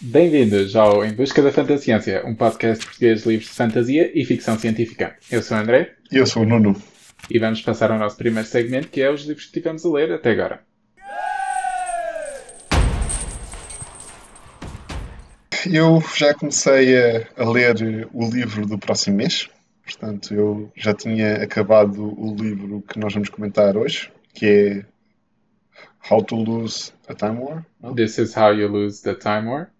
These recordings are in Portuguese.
Bem-vindos ao Em Busca da Fantasciência, um podcast português de livros de fantasia e ficção científica. Eu sou o André. E eu sou o Nuno. E vamos passar ao nosso primeiro segmento, que é os livros que tivemos a ler até agora. Eu já comecei a, a ler o livro do próximo mês. Portanto, eu já tinha acabado o livro que nós vamos comentar hoje, que é How to Lose a Time War. Não? This is How You Lose the Time War.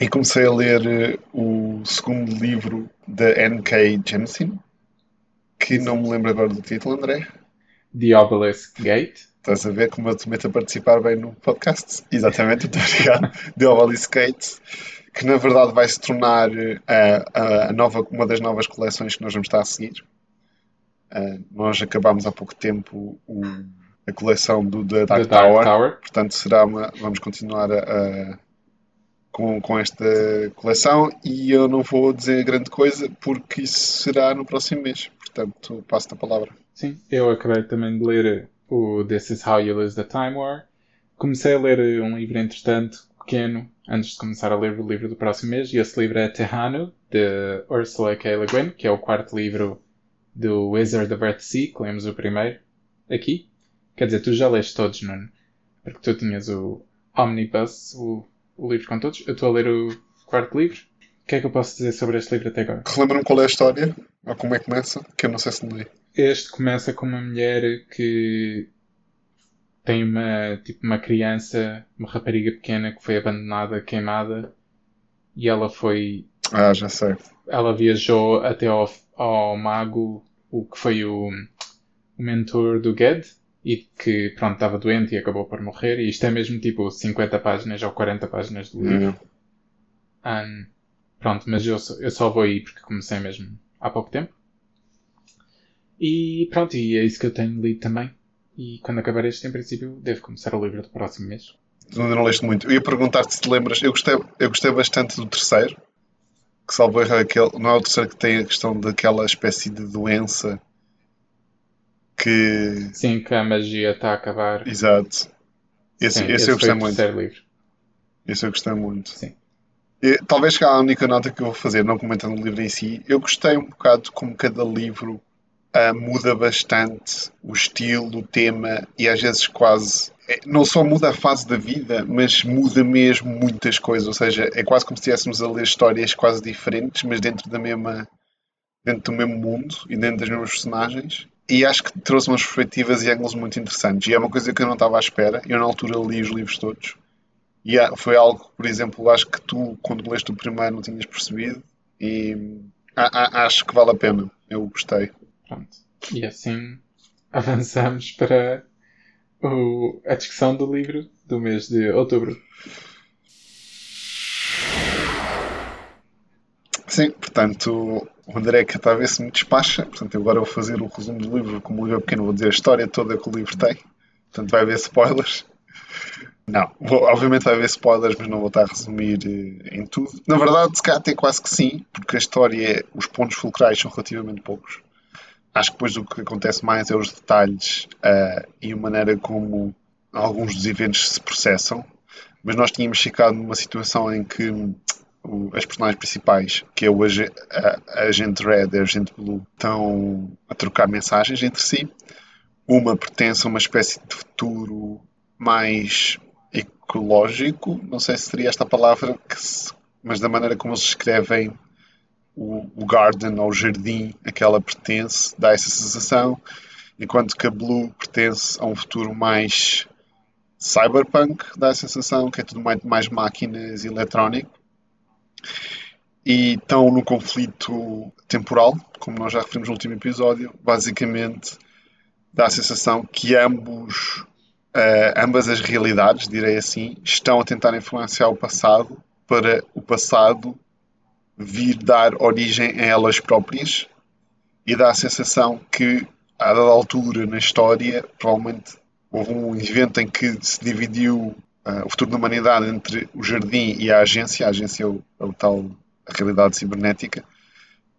E comecei a ler eh, o segundo livro da N.K. Jemisin, que não me lembro agora do título, André. The Obelisk Gate. Estás a ver como eu te meto a participar bem no podcast? Exatamente, muito obrigado. The Obelisk Gate que na verdade vai se tornar uh, a nova, uma das novas coleções que nós vamos estar a seguir. Uh, nós acabámos há pouco tempo o, a coleção do The Dark, Dark Tower, Tower, portanto será uma, vamos continuar a, a, com, com esta coleção e eu não vou dizer grande coisa porque isso será no próximo mês, portanto passo-te a palavra. Sim, eu acabei também de ler o This Is How You Lose the Time War. Comecei a ler um livro entretanto pequeno antes de começar a ler o livro do próximo mês, e esse livro é Terrano, de Ursula K. Le Guin, que é o quarto livro do Wizard of Earthsea, que lemos o primeiro aqui. Quer dizer, tu já leste todos, Nuno, porque tu tinhas o Omnibus, o, o livro com todos. Eu estou a ler o quarto livro. O que é que eu posso dizer sobre este livro até agora? Relembra-me qual é a história? Ou como é que começa? Que eu não sei se li. Este começa com uma mulher que tem uma, tipo, uma criança, uma rapariga pequena que foi abandonada, queimada, e ela foi. Ah, já sei. Ela viajou até ao, ao mago, o que foi o, o mentor do Ged, e que, pronto, estava doente e acabou por morrer, e isto é mesmo tipo 50 páginas ou 40 páginas do livro. Um, pronto, mas eu, eu só vou aí porque comecei mesmo há pouco tempo. E pronto, e é isso que eu tenho lido também. E quando acabar este, em princípio, devo começar o livro do próximo mês. Ainda não leste muito. Eu ia perguntar-te se te lembras. Eu gostei, eu gostei bastante do terceiro. Que salvo erro, aquele, não é o terceiro que tem a questão daquela espécie de doença que. Sim, que a magia está a acabar. Exato. Esse, Sim, esse, esse eu gostei muito. Livro. Esse eu gostei muito. Sim. E, talvez a única nota que eu vou fazer, não comentando o livro em si, eu gostei um bocado como cada livro uh, muda bastante o estilo, o tema e às vezes quase. É, não só muda a fase da vida, mas muda mesmo muitas coisas. Ou seja, é quase como se estivéssemos a ler histórias quase diferentes, mas dentro da mesma. dentro do mesmo mundo e dentro das mesmas personagens. E acho que trouxe umas perspectivas e ângulos muito interessantes. E é uma coisa que eu não estava à espera. Eu, na altura, li os livros todos. E foi algo, por exemplo, acho que tu, quando leste o primeiro, não tinhas percebido. E a, a, acho que vale a pena. Eu gostei. Pronto. E assim avançamos para o, a discussão do livro do mês de outubro. Sim, portanto, o André que está a ver se me despacha. Portanto, agora vou fazer o resumo do livro. Como o livro é pequeno, vou dizer a história toda que o livro tem. Portanto, vai haver spoilers. Não, vou, obviamente vai haver spoilers, mas não vou estar a resumir eh, em tudo. Na verdade, se calhar até quase que sim, porque a história, os pontos fulcrais são relativamente poucos. Acho que depois o que acontece mais é os detalhes uh, e a maneira como alguns dos eventos se processam. Mas nós tínhamos ficado numa situação em que as personagens principais, que é a, a agente Red e a agente Blue, estão a trocar mensagens entre si. Uma pertence a uma espécie de futuro mais ecológico, não sei se seria esta palavra, se, mas da maneira como eles escrevem o, o garden ou o jardim a que ela pertence dá essa sensação, enquanto que a Blue pertence a um futuro mais cyberpunk, dá a sensação que é tudo mais, mais máquinas e eletrónico. E estão no conflito temporal, como nós já referimos no último episódio, basicamente dá a sensação que ambos, uh, ambas as realidades, direi assim, estão a tentar influenciar o passado para o passado vir dar origem a elas próprias. E dá a sensação que, a dada altura na história, provavelmente houve um evento em que se dividiu uh, o futuro da humanidade entre o jardim e a agência, a agência é o, é o tal a realidade cibernética,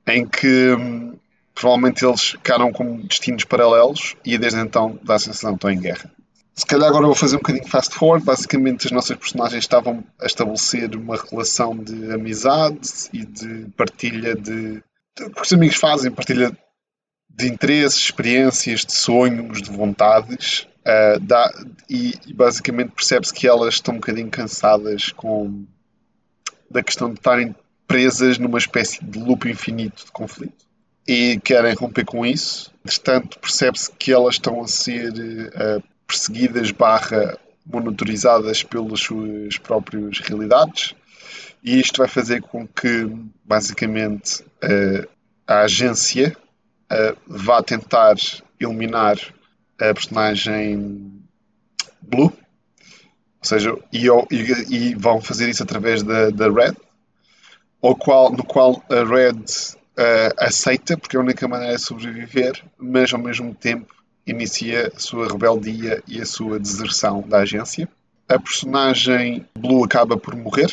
em que um, provavelmente eles ficaram com destinos paralelos e desde então dá a sensação que estão em guerra. Se calhar agora vou fazer um bocadinho fast forward. Basicamente, as nossas personagens estavam a estabelecer uma relação de amizade e de partilha de. de que os amigos fazem, partilha de interesses, experiências, de sonhos, de vontades. Uh, dá, e, e, basicamente percebe-se que elas estão um bocadinho cansadas com da questão de estarem presas numa espécie de loop infinito de conflito e querem romper com isso. Entretanto, percebe-se que elas estão a ser uh, perseguidas barra monitorizadas pelas suas próprias realidades e isto vai fazer com que basicamente uh, a agência uh, vá tentar eliminar a personagem Blue, ou seja, e, e, e vão fazer isso através da, da Red, ao qual, no qual a Red uh, aceita, porque é a única maneira de sobreviver, mas ao mesmo tempo inicia a sua rebeldia e a sua deserção da agência. A personagem Blue acaba por morrer,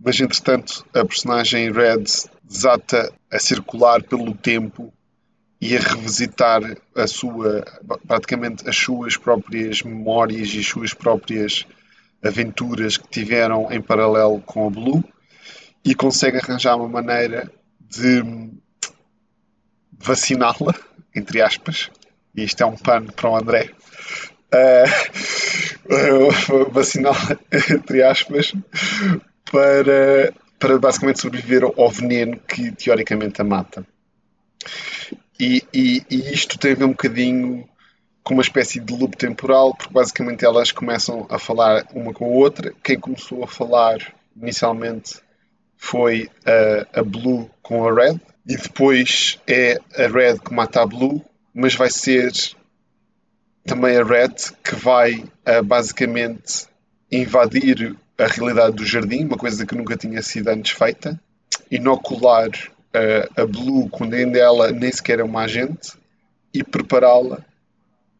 mas entretanto a personagem Red desata a circular pelo tempo e a revisitar a sua, praticamente as suas próprias memórias e as suas próprias aventuras que tiveram em paralelo com a Blue e consegue arranjar uma maneira de vaciná-la, entre aspas, e isto é um pano para o André, uh, vaciná-la, entre aspas, para, para basicamente sobreviver ao veneno que teoricamente a mata. E, e, e, isto tem a ver um bocadinho com uma espécie de loop temporal, porque basicamente elas começam a falar uma com a outra. Quem começou a falar inicialmente foi a, a Blue com a Red, e depois é a Red que mata a Blue, mas vai ser também a Red que vai basicamente invadir a realidade do jardim, uma coisa que nunca tinha sido antes feita, inocular uh, a Blue quando ainda ela nem sequer é uma agente e prepará-la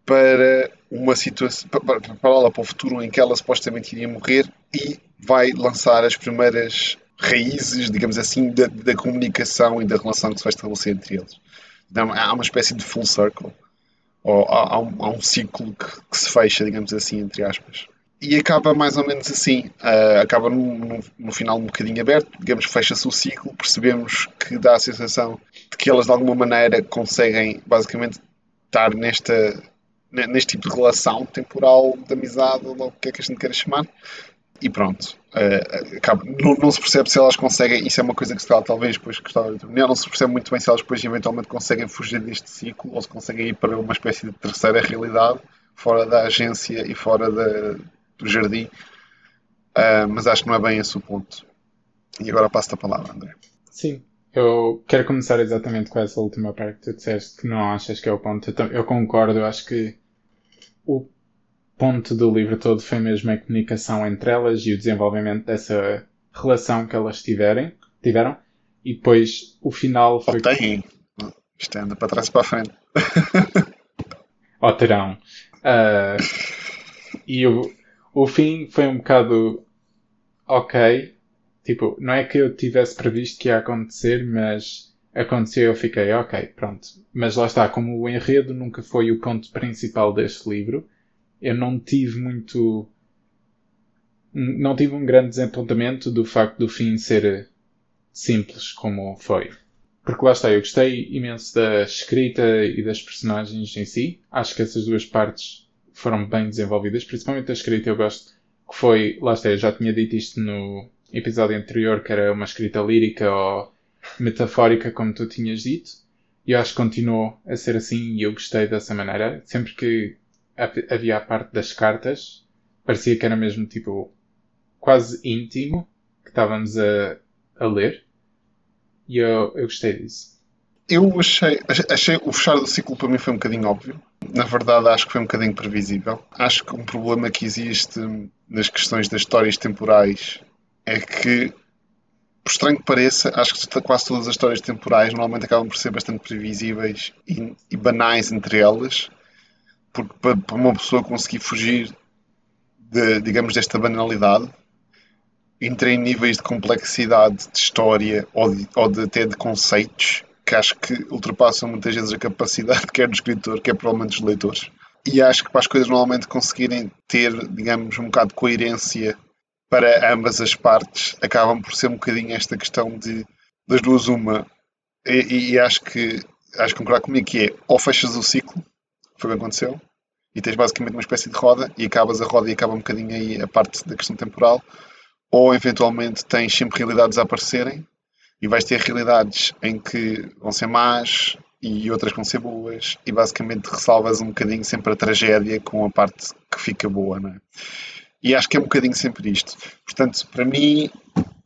para uma situação, prepará-la para o futuro em que ela supostamente iria morrer e vai lançar as primeiras raízes, digamos assim, da, da, comunicação e da relação que se vai estabelecer entre eles. Então, há uma espécie de full circle, ou há, há, um, há um, ciclo que, que, se fecha, digamos assim, entre aspas. E acaba mais ou menos assim, uh, acaba no, final um bocadinho aberto, digamos, fecha-se o ciclo, percebemos que dá a sensação de que elas de alguma maneira conseguem basicamente estar nesta, neste tipo de relação temporal de amizade, ou o que é que a gente queira chamar, e pronto. Uh, acaba, não, não, se percebe se elas conseguem, isso é uma coisa que se fala talvez depois que estava não se percebe muito bem se elas depois eventualmente conseguem fugir deste ciclo ou se conseguem ir para uma espécie de terceira realidade fora da agência e fora da, do jardim. Uh, mas acho que não é bem esse o ponto. E agora passo-te a palavra, André. Sim, eu quero começar exatamente com essa última parte que tu disseste que não achas que é o ponto. Eu, eu concordo, eu acho que o ponto do livro todo foi mesmo a comunicação entre elas e o desenvolvimento dessa relação que elas tiverem, tiveram. E depois o final foi. Oh, tem. Isto anda para trás e para a frente. Ou terão. Uh, e o, o fim foi um bocado ok. Tipo, não é que eu tivesse previsto que ia acontecer, mas aconteceu eu fiquei ok, pronto. Mas lá está, como o enredo nunca foi o ponto principal deste livro, eu não tive muito. Não tive um grande desapontamento do facto do fim ser simples como foi. Porque lá está, eu gostei imenso da escrita e das personagens em si. Acho que essas duas partes foram bem desenvolvidas, principalmente a escrita eu gosto que foi, lá está, eu já tinha dito isto no episódio anterior, que era uma escrita lírica ou metafórica, como tu tinhas dito. E acho que continuou a ser assim e eu gostei dessa maneira. Sempre que havia a parte das cartas, parecia que era mesmo tipo quase íntimo que estávamos a, a ler e eu, eu gostei disso. Eu achei, achei o fechar do ciclo para mim foi um bocadinho óbvio. Na verdade, acho que foi um bocadinho previsível. Acho que um problema que existe nas questões das histórias temporais é que, por estranho que pareça, acho que quase todas as histórias temporais normalmente acabam por ser bastante previsíveis e, e banais entre elas porque para, para uma pessoa conseguir fugir, de, digamos, desta banalidade, entra em níveis de complexidade de história ou, de, ou de, até de conceitos que acho que ultrapassam muitas vezes a capacidade quer do escritor, quer provavelmente dos leitores. e acho que para as coisas normalmente conseguirem ter, digamos, um bocado de coerência para ambas as partes, acabam por ser um bocadinho esta questão de das duas uma. E, e acho que acho que concordar comigo que é ou fechas o ciclo, foi o que aconteceu, e tens basicamente uma espécie de roda e acabas a roda e acaba um bocadinho aí a parte da questão temporal, ou eventualmente tens sempre realidades a aparecerem e vais ter realidades em que vão ser más e outras vão ser boas e basicamente ressalvas um bocadinho sempre a tragédia com a parte que fica boa, não é? E acho que é um bocadinho sempre isto. Portanto, para mim,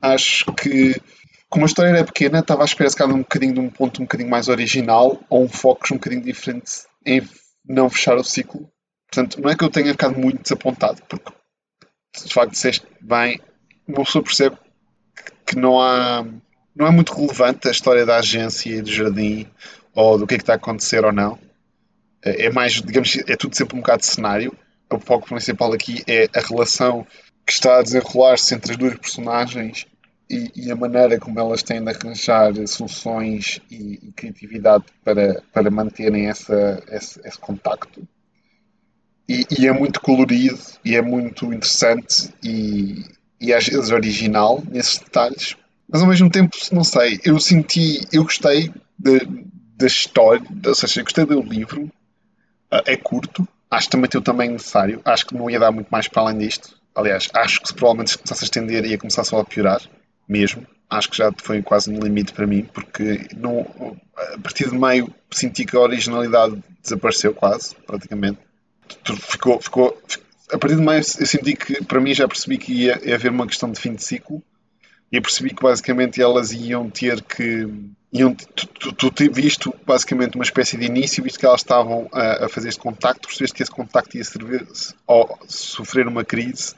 acho que como a história era pequena, estava à espera se um bocadinho de um ponto um bocadinho mais original ou um foco um bocadinho diferente em não fechar o ciclo. Portanto, não é que eu tenha ficado muito desapontado, porque de facto disseste bem, uma pessoa percebe que não há não é muito relevante a história da agência e do jardim ou do que é que está a acontecer ou não. É, é mais, digamos, é tudo sempre um bocado de cenário. O foco principal aqui é a relação que está a desenrolar-se entre as duas personagens e, e, a maneira como elas têm de arranjar soluções e, e criatividade para, para manterem essa, esse, esse contacto. E, e, é muito colorido e é muito interessante e, e às vezes original nesses detalhes, mas ao mesmo tempo, não sei, eu senti, eu gostei da história, ou seja, eu gostei do livro, ah, é curto, acho que também tem o tamanho necessário, acho que não ia dar muito mais para além disto. Aliás, acho que se provavelmente se começasse a estender ia começar só a piorar, mesmo. Acho que já foi quase no limite para mim, porque não, a partir de meio senti que a originalidade desapareceu quase, praticamente. Ficou, ficou, a partir de meio eu senti que, para mim, já percebi que ia, ia haver uma questão de fim de ciclo e percebi que basicamente elas iam ter que. Iam, tu, tu, tu visto basicamente uma espécie de início, visto que elas estavam a, a fazer este contacto, percebeste que esse contacto ia servir, ou sofrer uma crise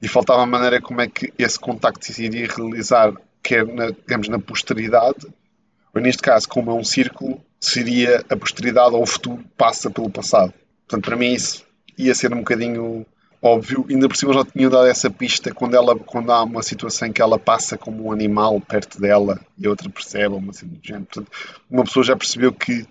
e faltava a maneira como é que esse contacto se iria realizar, quer na, digamos, na posteridade, ou neste caso, como é um círculo, seria a posteridade ou o futuro passa pelo passado. Portanto, para mim isso ia ser um bocadinho óbvio, ainda por cima já tinham dado essa pista quando, ela, quando há uma situação em que ela passa como um animal perto dela e a outra percebe, uma assim do género. Portanto, uma pessoa já percebeu que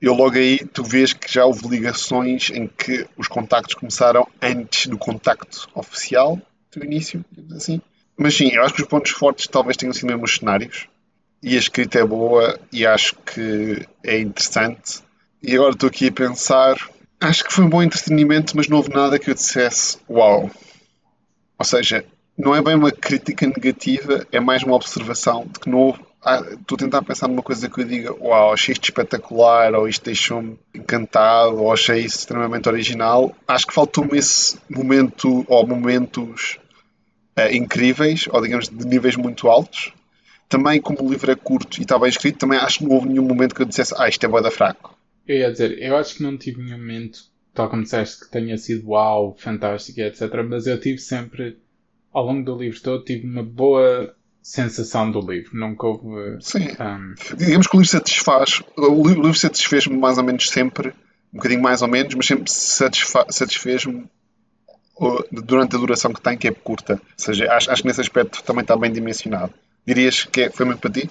eu logo aí tu vês que já houve ligações em que os contactos começaram antes do contacto oficial, do início, assim. Mas sim, eu acho que os pontos fortes talvez tenham sido mesmo os cenários. E a escrita é boa e acho que é interessante. E agora estou aqui a pensar Acho que foi um bom entretenimento, mas não houve nada que eu dissesse uau. Ou seja, não é bem uma crítica negativa, é mais uma observação de que não houve. Ah, estou a tentar pensar numa coisa que eu diga uau, achei isto espetacular, ou isto deixou-me encantado, ou achei isso extremamente original. Acho que faltou-me esse momento, ou momentos uh, incríveis, ou digamos de níveis muito altos. Também, como o livro é curto e está bem escrito, também acho que não houve nenhum momento que eu dissesse ah, isto é boa da fraco. Eu ia dizer, eu acho que não tive nenhum momento, tal como disseste, que tenha sido uau, fantástico, etc. Mas eu tive sempre, ao longo do livro todo, tive uma boa sensação do livro. Nunca houve. Sim. Um... Digamos que o livro satisfaz. O livro satisfez-me mais ou menos sempre, um bocadinho mais ou menos, mas sempre satisfez-me durante a duração que tem, que é curta. Ou seja, acho, acho que nesse aspecto também está bem dimensionado. Dirias que é, foi muito para ti?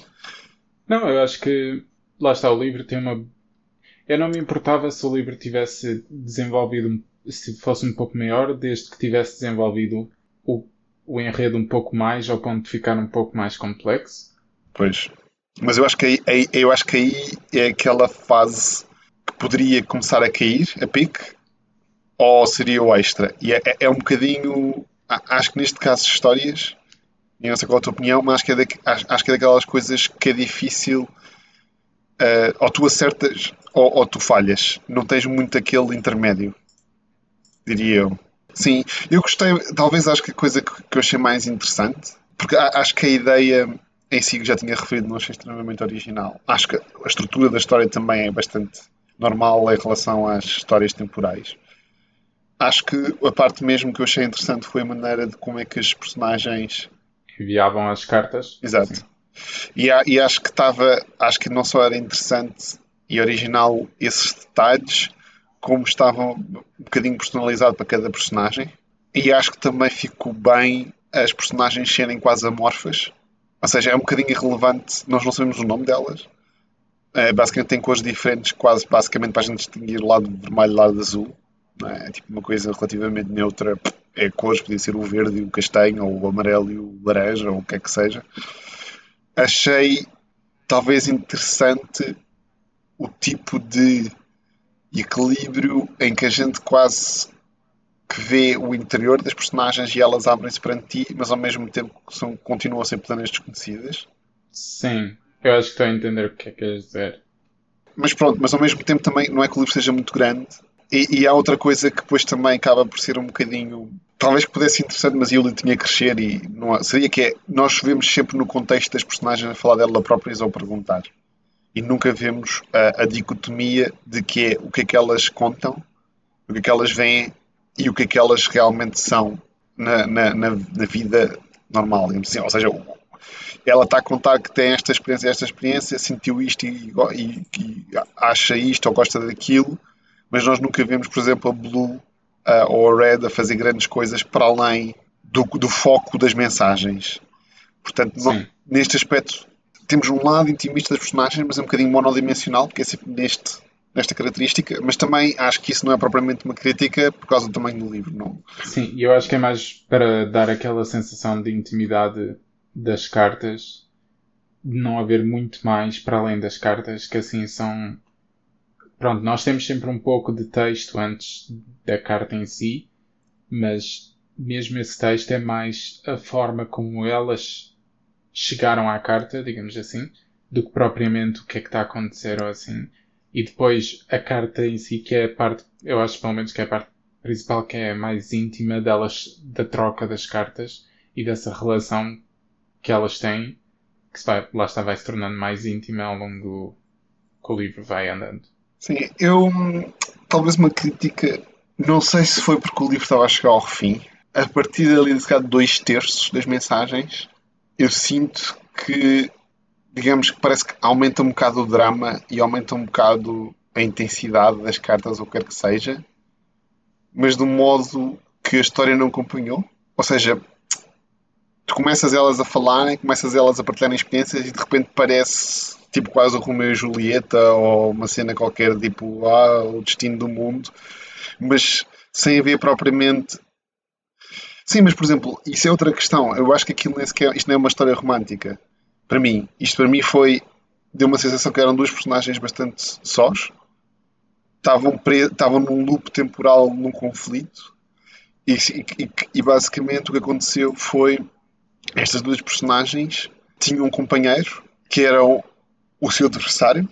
Não, eu acho que lá está o livro, tem uma eu não me importava se o livro tivesse desenvolvido, se fosse um pouco maior, desde que tivesse desenvolvido o, o enredo um pouco mais, ao ponto de ficar um pouco mais complexo. Pois. Mas eu acho que aí, aí, eu acho que aí é aquela fase que poderia começar a cair, a pique, ou seria o extra. E é, é, é um bocadinho. Acho que neste caso histórias, e não sei qual é a tua opinião, mas acho que é, da, acho, acho que é daquelas coisas que é difícil. Uh, ou tu acertas ou, ou tu falhas. Não tens muito aquele intermédio, diria eu. Sim, eu gostei, talvez acho que a coisa que, que eu achei mais interessante, porque acho que a ideia em si que já tinha referido não achei extremamente original. Acho que a estrutura da história também é bastante normal em relação às histórias temporais. Acho que a parte mesmo que eu achei interessante foi a maneira de como é que os personagens enviavam as cartas. Exato. E, e, acho que estava, acho que não só era interessante e original esses detalhes, como estavam um bocadinho personalizado para cada personagem. E acho que também ficou bem as personagens serem quase amorfas. Ou seja, é um bocadinho irrelevante, nós não sabemos o nome delas. É, basicamente tem cores diferentes, quase basicamente para a gente distinguir o lado vermelho e lado azul. é? é tipo uma coisa relativamente neutra, é cores, podia ser o verde e o castanho, ou o amarelo e o laranja, ou o que é que seja. Achei talvez interessante o tipo de equilíbrio em que a gente quase que vê o interior das personagens e elas abrem-se perante ti, mas ao mesmo tempo são, continuam a ser planas desconhecidas. Sim, eu acho que estou a entender o que é que queres dizer. Mas pronto, mas ao mesmo tempo também não é que o livro seja muito grande. E, e há outra coisa que depois também acaba por ser um bocadinho. Talvez pudesse ser interessante, mas eu tinha que crescer e não seria que é. Nós vemos sempre no contexto das personagens a falar dela próprias ou perguntar. E nunca vemos a, a dicotomia de que é o que é que elas contam, o que é que elas veem e o que é que elas realmente são na, na, na, na vida normal. Assim. Ou seja, ela está a contar que tem esta experiência, esta experiência, sentiu isto e, e, e, acha isto ou gosta daquilo, mas nós nunca vemos, por exemplo, a Blue uh, ou a Red a fazer grandes coisas para além do, do foco das mensagens. Portanto, não, neste aspecto, temos um lado intimista das personagens, mas é um bocadinho monodimensional, porque é sempre neste, nesta característica, mas também acho que isso não é propriamente uma crítica por causa do tamanho do livro. Não? Sim, e eu acho que é mais para dar aquela sensação de intimidade das cartas, de não haver muito mais para além das cartas, que assim são. Pronto, nós temos sempre um pouco de texto antes da carta em si, mas mesmo esse texto é mais a forma como elas chegaram à carta, digamos assim, do que propriamente o que é que está a acontecer ou assim. E depois a carta em si, que é a parte, eu acho pelo menos que é a parte principal, que é mais íntima delas, da troca das cartas e dessa relação que elas têm, que se vai, lá está, vai se tornando mais íntima ao longo do que o livro vai andando. Sim, eu talvez uma crítica, não sei se foi porque o livro estava a chegar ao fim, a partir dali de dois terços das mensagens, eu sinto que, digamos que parece que aumenta um bocado o drama e aumenta um bocado a intensidade das cartas, ou quer que seja, mas de um modo que a história não acompanhou. Ou seja, tu começas elas a falarem, começas elas a partilharem experiências e de repente parece tipo quase o Romeu e Julieta ou uma cena qualquer tipo ah, o destino do mundo, mas sem haver propriamente. Sim, mas por exemplo, isso é outra questão. Eu acho que aquilo nem sequer, isto não é uma história romântica. Para mim, isto para mim foi. Deu uma sensação que eram dois personagens bastante sós, estavam, pre... estavam num loop temporal, num conflito, e, e, e basicamente o que aconteceu foi estas duas personagens tinham um companheiro que era o, seu adversário,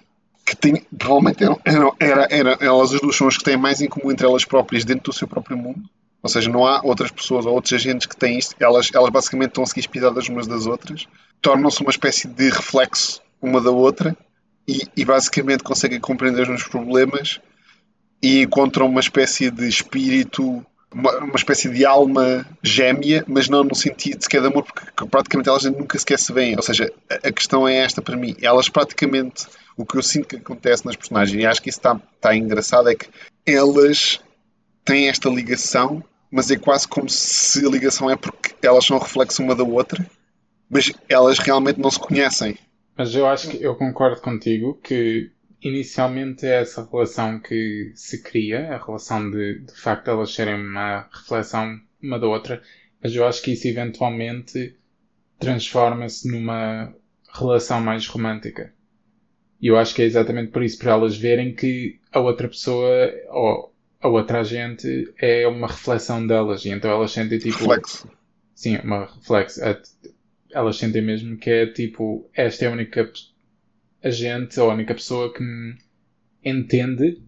que tem, provavelmente eram, eram, era, era, elas as duas são as que têm mais em comum entre elas próprias dentro do seu próprio mundo. Ou seja, não há outras pessoas ou outros agentes que têm isto. Elas, elas basicamente estão a seguir espiadas umas das outras. Tornam-se uma espécie de reflexo uma da outra e, e basicamente conseguem compreender os problemas e encontram uma espécie de espírito uma, uma espécie de alma gêmea, mas não no sentido sequer de amor, porque praticamente elas nunca sequer se veem. Ou seja, a, a questão é esta para mim. Elas praticamente, o que eu sinto que acontece nas personagens, e acho que isso está, está engraçado, é que elas têm esta ligação, mas é quase como se a ligação é porque elas são reflexo uma da outra, mas elas realmente não se conhecem. Mas eu acho que eu concordo contigo que inicialmente é essa relação que se cria, a relação de, de facto elas serem uma reflexão uma da outra, mas eu acho que isso eventualmente transforma-se numa relação mais romântica. E eu acho que é exatamente por isso, para elas verem que a outra pessoa ou a outra agente é uma reflexão delas e então elas sentem tipo. Reflexo. Sim, uma reflexo. Elas sentem mesmo que é tipo, esta é a única agente, ou a única pessoa que me entende.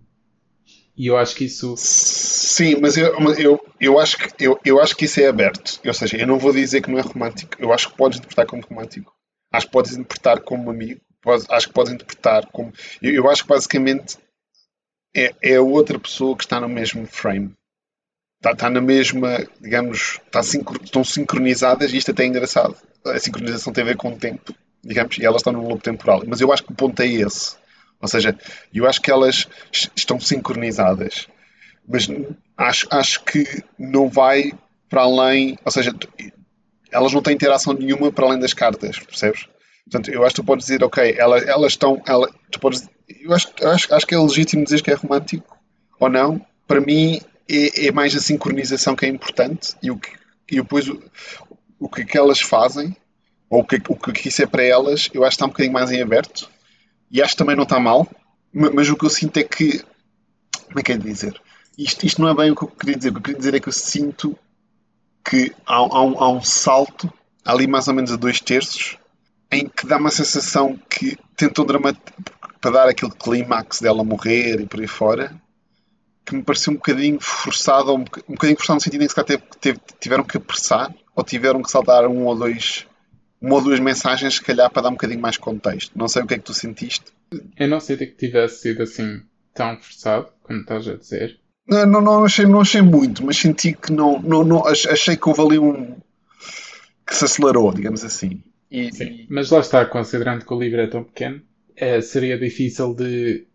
E eu acho que isso. Sim, mas eu, eu, eu, acho que, eu, eu acho que isso é aberto. Ou seja, eu não vou dizer que não é romântico. Eu acho que podes interpretar como romântico. Acho que podes interpretar como amigo. acho que podes interpretar como. Eu, eu acho que basicamente é, é a outra pessoa que está no mesmo frame. Está, está na mesma, digamos, está sincro, estão sincronizadas e isto até é engraçado. A sincronização tem a ver com o tempo digamos, e elas estão num loop temporal. Mas eu acho que o ponto é esse. Ou seja, eu acho que elas estão sincronizadas. Mas acho, acho que não vai para além. Ou seja, elas não têm interação nenhuma para além das cartas, percebes? Portanto, eu acho que tu podes dizer, ok, elas, elas estão. tu podes, eu acho, acho, acho que é legítimo dizer que é romântico ou não. Para mim, é, é mais a sincronização que é importante e, o que, e depois o, o que, que elas fazem, ou o que, o que isso é para elas, eu acho que está um bocadinho mais em aberto. E acho que também não está mal, mas o que eu sinto é que. Como é que é de dizer? Isto, isto não é bem o que eu queria dizer. O que eu queria dizer é que eu sinto que há, há, um, há um salto, ali mais ou menos a dois terços, em que dá uma sensação que tentou dramatizar para dar aquele clímax dela morrer e por aí fora, que me pareceu um bocadinho forçado, um bocadinho forçado no sentido em que se teve, teve, tiveram que apressar ou tiveram que saltar um ou dois, uma ou duas mensagens, se calhar, para dar um bocadinho mais contexto. Não sei o que é que tu sentiste. Eu não sei que tivesse sido assim tão forçado, como estás a dizer. Não, não, não, achei, não achei muito, mas senti que não, não, não achei que houve ali um que se acelerou, digamos assim. E, Sim, e... mas lá está, considerando que o livro é tão pequeno, é, seria difícil de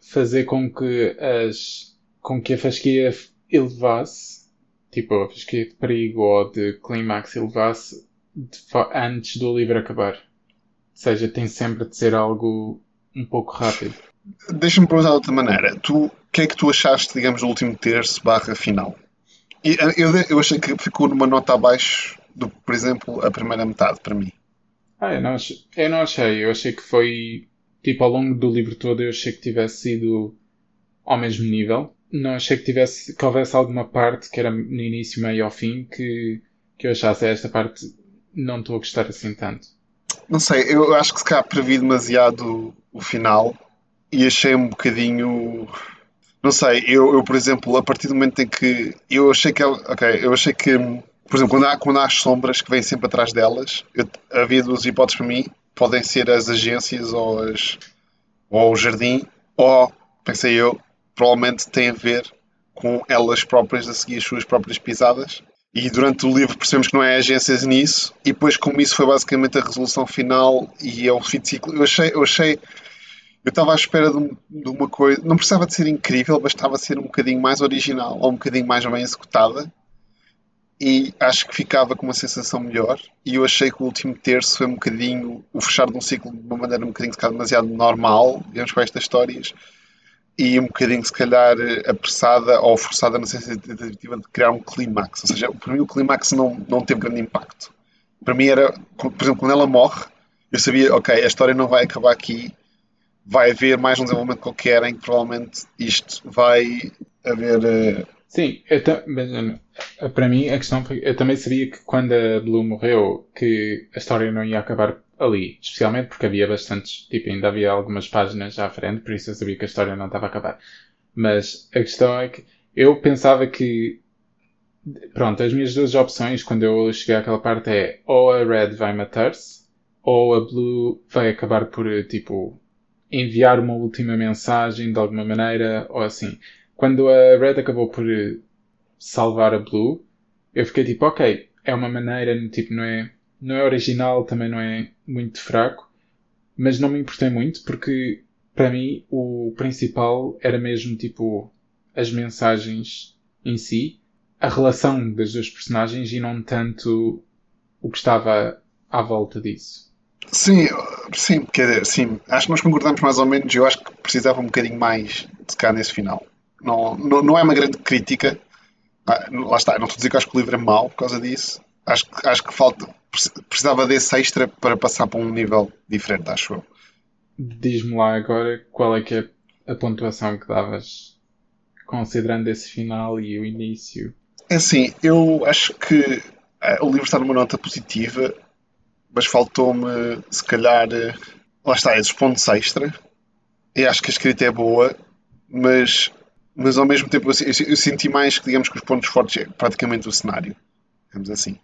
fazer com que as com que a fasquia elevasse, tipo a fasquia de perigo ou de clímax elevasse antes do livro acabar. Ou seja, tem sempre de ser algo um pouco rápido. Deixa-me perguntar de outra maneira. Tu, o que é que tu achaste, digamos, do último terço barra final? Eu, eu achei que ficou numa nota abaixo do por exemplo, a primeira metade, para mim. Ah, eu não, achei, eu não achei. Eu achei que foi tipo, ao longo do livro todo eu achei que tivesse sido ao mesmo nível. Não achei que tivesse, que houvesse alguma parte que era no início, meio ao fim, que, que eu achasse esta parte não estou a gostar assim tanto. Não sei, eu acho que se calhar previ demasiado o final e achei um bocadinho. Não sei, eu, eu por exemplo, a partir do momento em que eu achei que ok, eu achei que por exemplo, quando há, quando há as sombras que vêm sempre atrás delas, eu, havia duas hipóteses para mim podem ser as agências ou, as, ou o jardim, ou, pensei eu, provavelmente tem a ver com elas próprias a seguir as suas próprias pisadas. E durante o livro percebemos que não é agências nisso, e depois, como isso foi basicamente a resolução final e é o fim de ciclo, eu achei. Eu achei eu estava à espera de, um, de, uma coisa. Não precisava de ser incrível, bastava ser um bocadinho mais original ou um bocadinho mais bem executada e acho que ficava com uma sensação melhor. E eu achei que o último terço foi um bocadinho o fechar de um ciclo de uma maneira um bocadinho, demasiado normal, digamos, para estas histórias, e um bocadinho, se calhar, apressada ou forçada na tentativa de criar um clímax. Ou seja, para mim, o clímax não, não teve grande impacto. Para mim, era, por exemplo, quando ela morre, eu sabia, ok, a história não vai acabar aqui, vai haver mais um desenvolvimento qualquer em que provavelmente isto vai haver. Eh, Sim, eu mas, para mim a questão foi, eu também sabia que quando a Blue morreu que a história não ia acabar ali, especialmente porque havia bastantes, tipo, ainda havia algumas páginas à frente, por isso eu sabia que a história não estava a acabar. Mas a questão é que eu pensava que pronto, as minhas duas opções quando eu cheguei àquela parte é ou a Red vai matar-se ou a Blue vai acabar por tipo enviar uma última mensagem de alguma maneira ou assim. Quando a Red acabou por salvar a Blue, eu fiquei tipo, ok, é uma maneira, tipo, não é, não é original, também não é muito fraco, mas não me importei muito porque para mim o principal era mesmo tipo as mensagens em si, a relação das duas personagens e não tanto o que estava à volta disso. Sim, sim, quer dizer, sim, acho que nós concordamos mais ou menos, eu acho que precisava um bocadinho mais de cá nesse final. Não, não, não é uma grande crítica, ah, lá está, não estou a dizer que acho que o livro é mau por causa disso. Acho, acho que falta, precisava desse extra para passar para um nível diferente, acho eu. Diz-me lá agora qual é que é a pontuação que davas considerando esse final e o início. É assim, eu acho que é, o livro está numa nota positiva, mas faltou-me, se calhar, eh, lá está, esses pontos extra. E acho que a escrita é boa, mas mas ao mesmo tempo eu, eu, senti mais que, digamos, que os pontos fortes é praticamente o cenário. Digamos assim.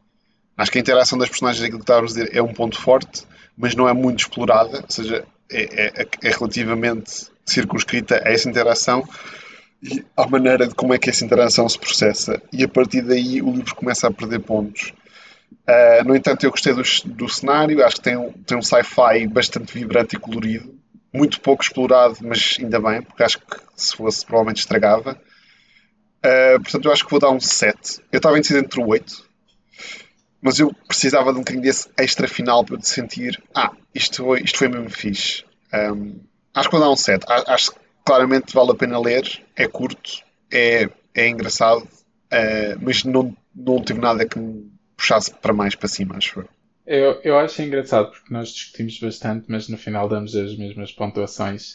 Acho que a interação das personagens, aquilo que a dizer, é um ponto forte, mas não é muito explorada, ou seja, é, é, é relativamente circunscrita a essa interação e à maneira de como é que essa interação se processa. E a partir daí o livro começa a perder pontos. Uh, no entanto, eu gostei do, do cenário, acho que tem um, tem um sci-fi bastante vibrante e colorido, muito pouco explorado, mas ainda bem, porque acho que se fosse provavelmente estragava. Uh, portanto, eu acho que vou dar um 7. Eu estava indeciso entre o 8, mas eu precisava de um bocadinho desse extra final para de sentir: ah, isto foi, isto foi mesmo fixe. Um, acho que vou dar um 7. Acho que claramente vale a pena ler, é curto, é, é engraçado, uh, mas não, não tive nada que me puxasse para mais para cima, acho eu. Eu, eu acho engraçado porque nós discutimos bastante, mas no final damos as mesmas pontuações.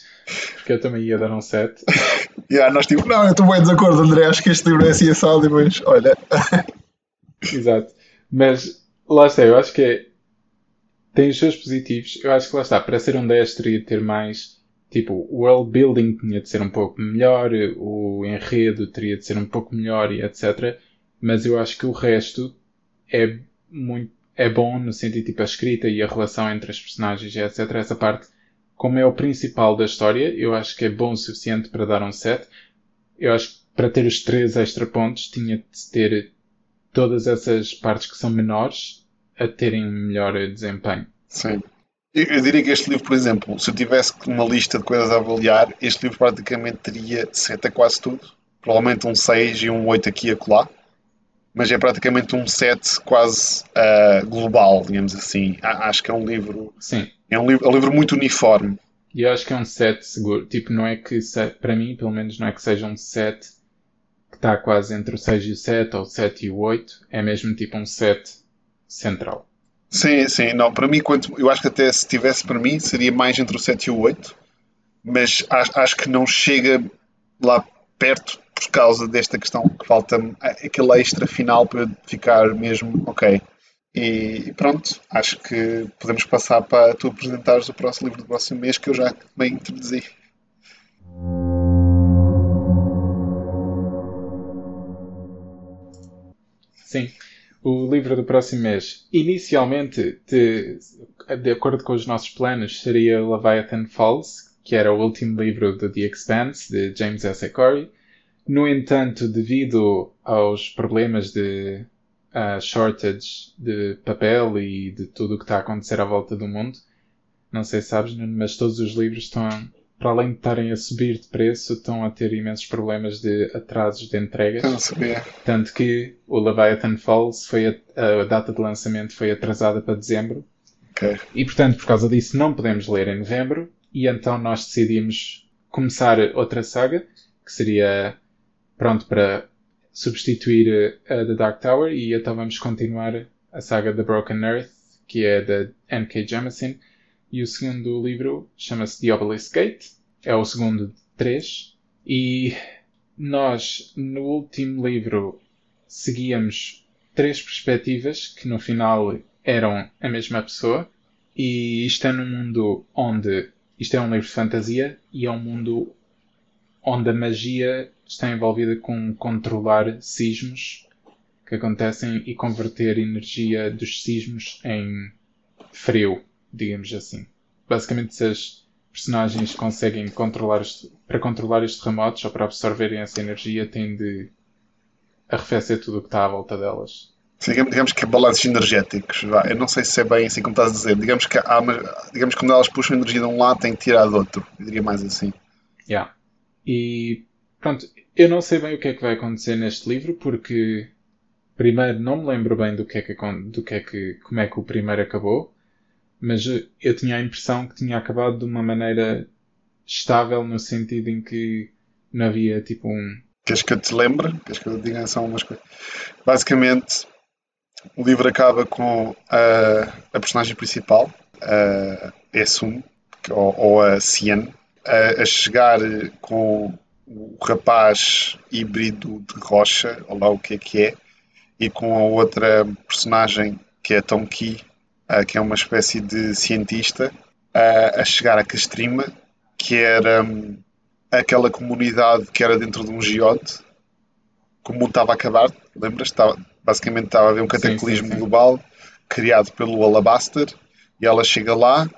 Porque eu também ia dar um 7. yeah, nós tipo, não, eu estou bem de desacordo, André. Acho que este livro é assim assado, mas olha. Exato. Mas lá está, eu acho que é, tem os seus positivos. Eu acho que lá está, para ser um 10 teria de ter mais. Tipo, o world building tinha de ser um pouco melhor, o enredo teria de ser um pouco melhor e etc. Mas eu acho que o resto é muito é bom no sentido tipo a escrita e a relação entre as personagens etc. Essa parte, como é o principal da história, eu acho que é bom o suficiente para dar um set. Eu acho que para ter os três extra pontos tinha de ter todas essas partes que são menores a terem melhor desempenho. Sim. Eu, diria que este livro, por exemplo, se eu tivesse uma lista de coisas a avaliar, este livro praticamente teria 7 a quase tudo. Provavelmente um 6 e um 8 aqui e acolá mas é praticamente um set quase uh, global, digamos assim. Acho que é um livro. Sim. É um livro, é um livro muito uniforme. E eu acho que é um set seguro. Tipo, não é que, para mim, pelo menos, não é que seja um set que está quase entre o 6 e o 7, ou o 7 e o 8. É mesmo tipo um set central. Sim, sim. Não, para mim, quanto, eu acho que até se tivesse para mim, seria mais entre o 7 e o 8. Mas acho, acho que não chega lá perto por causa desta questão que falta aquele extra final para ficar mesmo ok. E pronto, acho que podemos passar para tu apresentares o próximo livro do próximo mês que eu já bem introduzi. Sim. O livro do próximo mês, inicialmente, de, de acordo com os nossos planos, seria Leviathan Falls, que era o último livro do The Expanse, de James S. A. Corey. No entanto, devido aos problemas de uh, shortage de papel e de tudo o que está a acontecer à volta do mundo, não sei se sabes, mas todos os livros estão, para além de estarem a subir de preço, estão a ter imensos problemas de atrasos de entregas. Não sabia. Tanto que o Leviathan Falls foi a, a data de lançamento foi atrasada para dezembro. Okay. E portanto, por causa disso, não podemos ler em novembro. E então nós decidimos começar outra saga, que seria pronto para substituir a The Dark Tower e então vamos continuar a saga The Broken Earth, que é da N.K. Jemisin. E o segundo livro chama-se The Obelisk Gate, é o segundo de três. E nós, no último livro, seguíamos três perspectivas que no final eram a mesma pessoa. E isto é num mundo onde. Isto é um livro de fantasia e é um mundo onde a magia está envolvida com controlar sismos que acontecem e converter energia dos sismos em frio, digamos assim. Basicamente, se as personagens conseguem controlar para controlar os terremotos ou para absorverem essa energia, têm de arrefecer tudo o que está à volta delas. Digamos, digamos que é balanços energéticos. Eu não sei se é bem assim como estás a dizer. Digamos que, há, digamos que quando elas puxam energia de um lado, têm que tirar do outro. Eu diria mais assim. Yeah. E pronto, eu não sei bem o que é que vai acontecer neste livro, porque primeiro não me lembro bem do que é que, do que, é que como é que o primeiro acabou, mas eu tinha a impressão que tinha acabado de uma maneira estável no sentido em que não havia tipo um. Queres que eu te lembre? Queres que eu te diga só umas coisas? Basicamente, o livro acaba com a, a personagem principal, a Essum, ou, ou a Cian, a, a chegar com o rapaz híbrido de rocha, ou lá o que é que é, e com a outra personagem que é Tom Key, uh, que é uma espécie de cientista, uh, a chegar a Castrima, que era um, aquela comunidade que era dentro de um geode, como estava a acabar, lembras? Estava, basicamente estava a haver um cataclismo sim, sim, sim. global criado pelo Alabaster, e ela chega lá,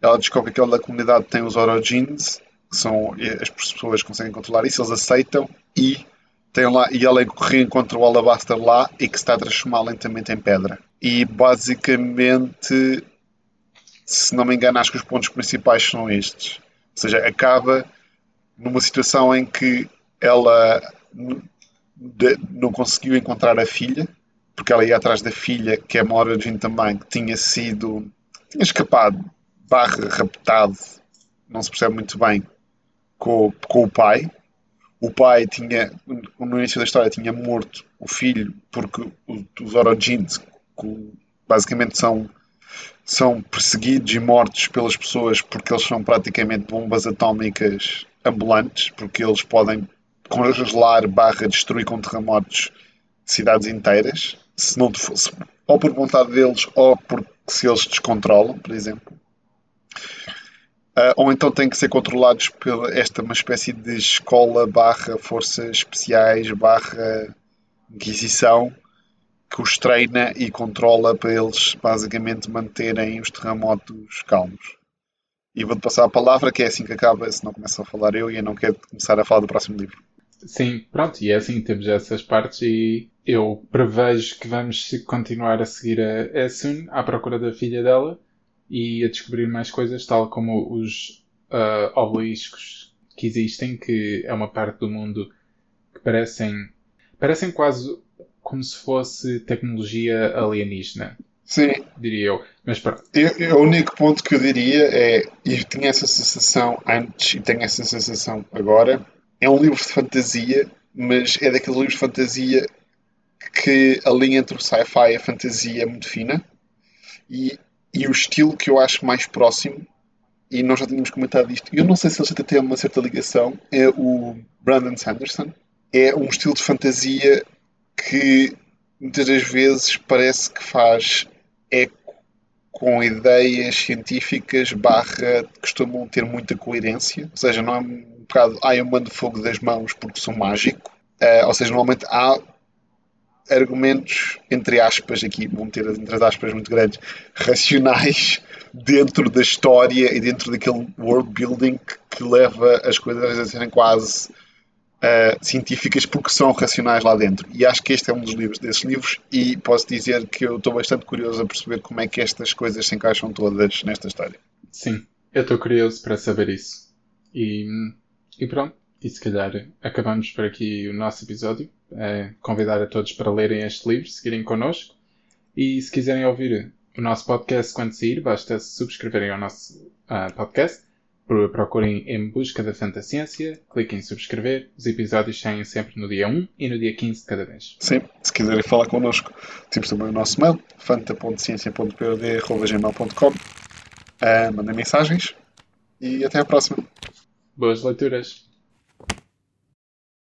ela descobre que aquela comunidade tem os Orogens, que são as pessoas que conseguem controlar isso, eles aceitam e tem lá, e ela reencontra o Alabaster lá e que se está a transformar lentamente em pedra. E basicamente, se não me engano, acho que os pontos principais são estes. Ou seja, acaba numa situação em que ela não conseguiu encontrar a filha, porque ela ia atrás da filha, que é uma origem também, que tinha sido. tinha escapado, barra raptado, não se percebe muito bem, com, com o pai. o pai tinha, no início da história, tinha morto o filho porque os Orogens, que basicamente são, são perseguidos e mortos pelas pessoas porque eles são praticamente bombas atómicas ambulantes, porque eles podem congelar barra destruir com terremotos cidades inteiras, se não fosse, ou por vontade deles ou porque se eles descontrolam, por exemplo. Uh, ou então têm que ser controlados por esta uma espécie de escola barra forças especiais barra inquisição que os treina e controla para eles basicamente manterem os terremotos calmos. E vou-te passar a palavra, que é assim que acaba, se não começo a falar eu e eu não quero começar a falar do próximo livro. Sim, pronto, e é assim, temos essas partes e eu prevejo que vamos continuar a seguir a Essun à procura da filha dela e a descobrir mais coisas, tal como os uh, obeliscos que existem, que é uma parte do mundo que parecem, parecem quase como se fosse tecnologia alienígena. Sim. Diria eu. Mas pronto. Eu, eu, o único ponto que eu diria é, e tinha essa sensação antes e tenho essa sensação agora, é um livro de fantasia, mas é daqueles livros de fantasia que a linha entre o sci-fi e a fantasia é muito fina. E e o estilo que eu acho mais próximo, e nós já tínhamos comentado isto, eu não sei se eles até têm uma certa ligação, é o Brandon Sanderson. É um estilo de fantasia que muitas das vezes parece que faz eco com ideias científicas barra costumam ter muita coerência, ou seja, não é um bocado, ah, eu mando fogo das mãos porque sou mágico, uh, ou seja, normalmente há argumentos, entre aspas, aqui vão ter entre as aspas muito grandes, racionais dentro da história e dentro daquele world building que, que leva as coisas a serem quase uh, científicas porque são racionais lá dentro. E acho que este é um dos livros desses livros e posso dizer que eu estou bastante curioso a perceber como é que estas coisas se encaixam todas nesta história. Sim, eu estou curioso para saber isso. E, e pronto, e se calhar acabamos por aqui o nosso episódio é, convidar a todos para lerem este livro, seguirem connosco. E se quiserem ouvir o nosso podcast quando sair, basta subscreverem ao nosso uh, podcast. Procurem em Busca da Fantasciência, cliquem em subscrever. Os episódios saem sempre no dia 1 e no dia 15 de cada mês. Sim, se quiserem falar connosco, temos também o nosso mail, fanta.ciência.pod.gmail.com. Uh, mandem mensagens e até à próxima. Boas leituras.